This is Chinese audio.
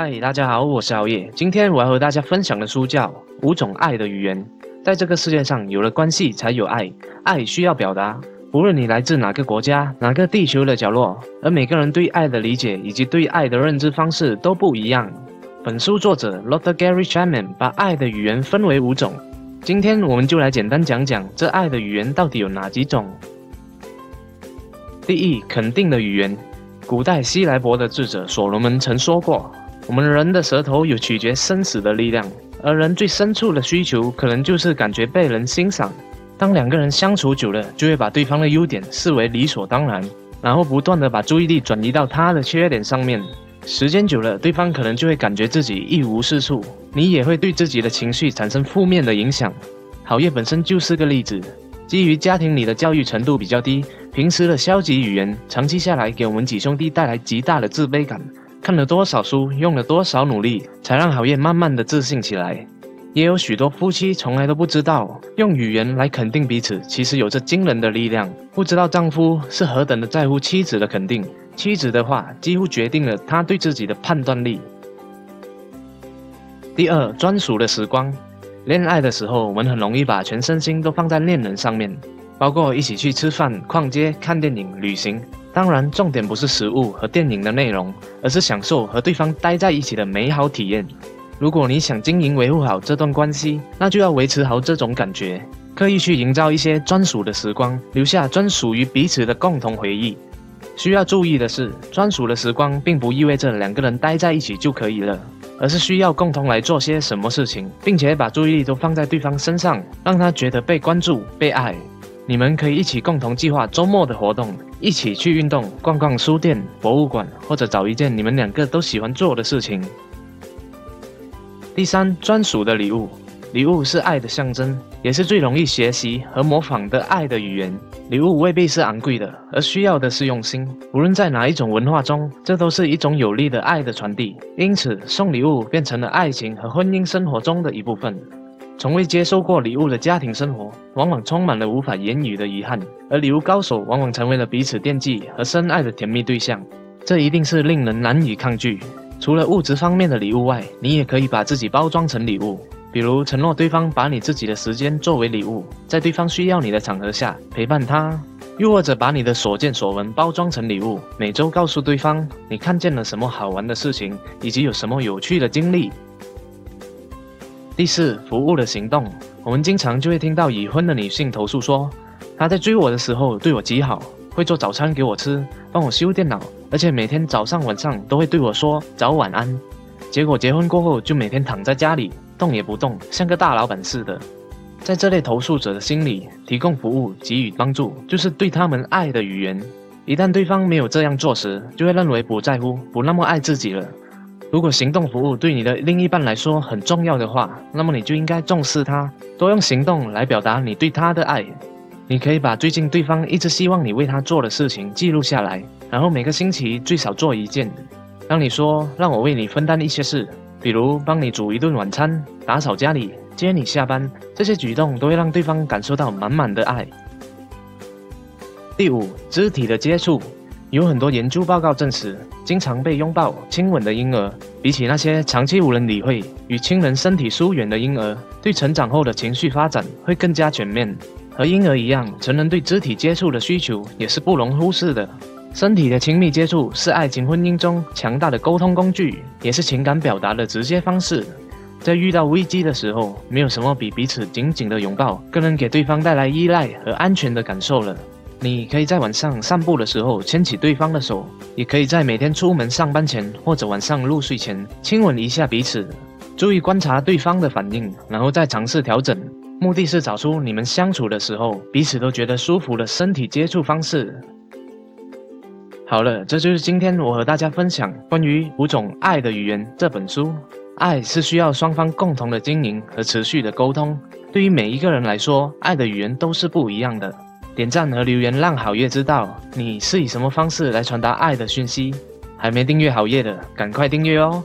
嗨，大家好，我是熬夜。今天我要和大家分享的书叫《五种爱的语言》。在这个世界上，有了关系才有爱，爱需要表达。无论你来自哪个国家、哪个地球的角落，而每个人对爱的理解以及对爱的认知方式都不一样。本书作者 l o t h Gary Chapman 把爱的语言分为五种。今天我们就来简单讲讲这爱的语言到底有哪几种。第一，肯定的语言。古代希莱伯的智者所罗门曾说过：“我们人的舌头有取决生死的力量，而人最深处的需求可能就是感觉被人欣赏。当两个人相处久了，就会把对方的优点视为理所当然，然后不断的把注意力转移到他的缺点上面。时间久了，对方可能就会感觉自己一无是处，你也会对自己的情绪产生负面的影响。好业本身就是个例子。”基于家庭里的教育程度比较低，平时的消极语言，长期下来给我们几兄弟带来极大的自卑感。看了多少书，用了多少努力，才让好燕慢慢的自信起来。也有许多夫妻从来都不知道，用语言来肯定彼此，其实有着惊人的力量。不知道丈夫是何等的在乎妻子的肯定，妻子的话几乎决定了他对自己的判断力。第二，专属的时光。恋爱的时候，我们很容易把全身心都放在恋人上面，包括一起去吃饭、逛街、看电影、旅行。当然，重点不是食物和电影的内容，而是享受和对方待在一起的美好体验。如果你想经营、维护好这段关系，那就要维持好这种感觉，刻意去营造一些专属的时光，留下专属于彼此的共同回忆。需要注意的是，专属的时光并不意味着两个人待在一起就可以了。而是需要共同来做些什么事情，并且把注意力都放在对方身上，让他觉得被关注、被爱。你们可以一起共同计划周末的活动，一起去运动、逛逛书店、博物馆，或者找一件你们两个都喜欢做的事情。第三，专属的礼物。礼物是爱的象征，也是最容易学习和模仿的爱的语言。礼物未必是昂贵的，而需要的是用心。无论在哪一种文化中，这都是一种有力的爱的传递。因此，送礼物变成了爱情和婚姻生活中的一部分。从未接受过礼物的家庭生活，往往充满了无法言语的遗憾，而礼物高手往往成为了彼此惦记和深爱的甜蜜对象。这一定是令人难以抗拒。除了物质方面的礼物外，你也可以把自己包装成礼物。比如承诺对方把你自己的时间作为礼物，在对方需要你的场合下陪伴他；又或者把你的所见所闻包装成礼物，每周告诉对方你看见了什么好玩的事情，以及有什么有趣的经历。第四，服务的行动，我们经常就会听到已婚的女性投诉说，她在追我的时候对我极好，会做早餐给我吃，帮我修电脑，而且每天早上晚上都会对我说早晚安。结果结婚过后就每天躺在家里。动也不动，像个大老板似的。在这类投诉者的心里，提供服务、给予帮助，就是对他们爱的语言。一旦对方没有这样做时，就会认为不在乎、不那么爱自己了。如果行动服务对你的另一半来说很重要的话，那么你就应该重视他，多用行动来表达你对他的爱。你可以把最近对方一直希望你为他做的事情记录下来，然后每个星期最少做一件。当你说让我为你分担一些事。比如帮你煮一顿晚餐、打扫家里、接你下班，这些举动都会让对方感受到满满的爱。第五，肢体的接触，有很多研究报告证实，经常被拥抱、亲吻的婴儿，比起那些长期无人理会、与亲人身体疏远的婴儿，对成长后的情绪发展会更加全面。和婴儿一样，成人对肢体接触的需求也是不容忽视的。身体的亲密接触是爱情婚姻中强大的沟通工具，也是情感表达的直接方式。在遇到危机的时候，没有什么比彼此紧紧的拥抱更能给对方带来依赖和安全的感受了。你可以在晚上散步的时候牵起对方的手，也可以在每天出门上班前或者晚上入睡前亲吻一下彼此。注意观察对方的反应，然后再尝试调整，目的是找出你们相处的时候彼此都觉得舒服的身体接触方式。好了，这就是今天我和大家分享关于《五种爱的语言》这本书。爱是需要双方共同的经营和持续的沟通。对于每一个人来说，爱的语言都是不一样的。点赞和留言让好月知道你是以什么方式来传达爱的讯息。还没订阅好月的，赶快订阅哦！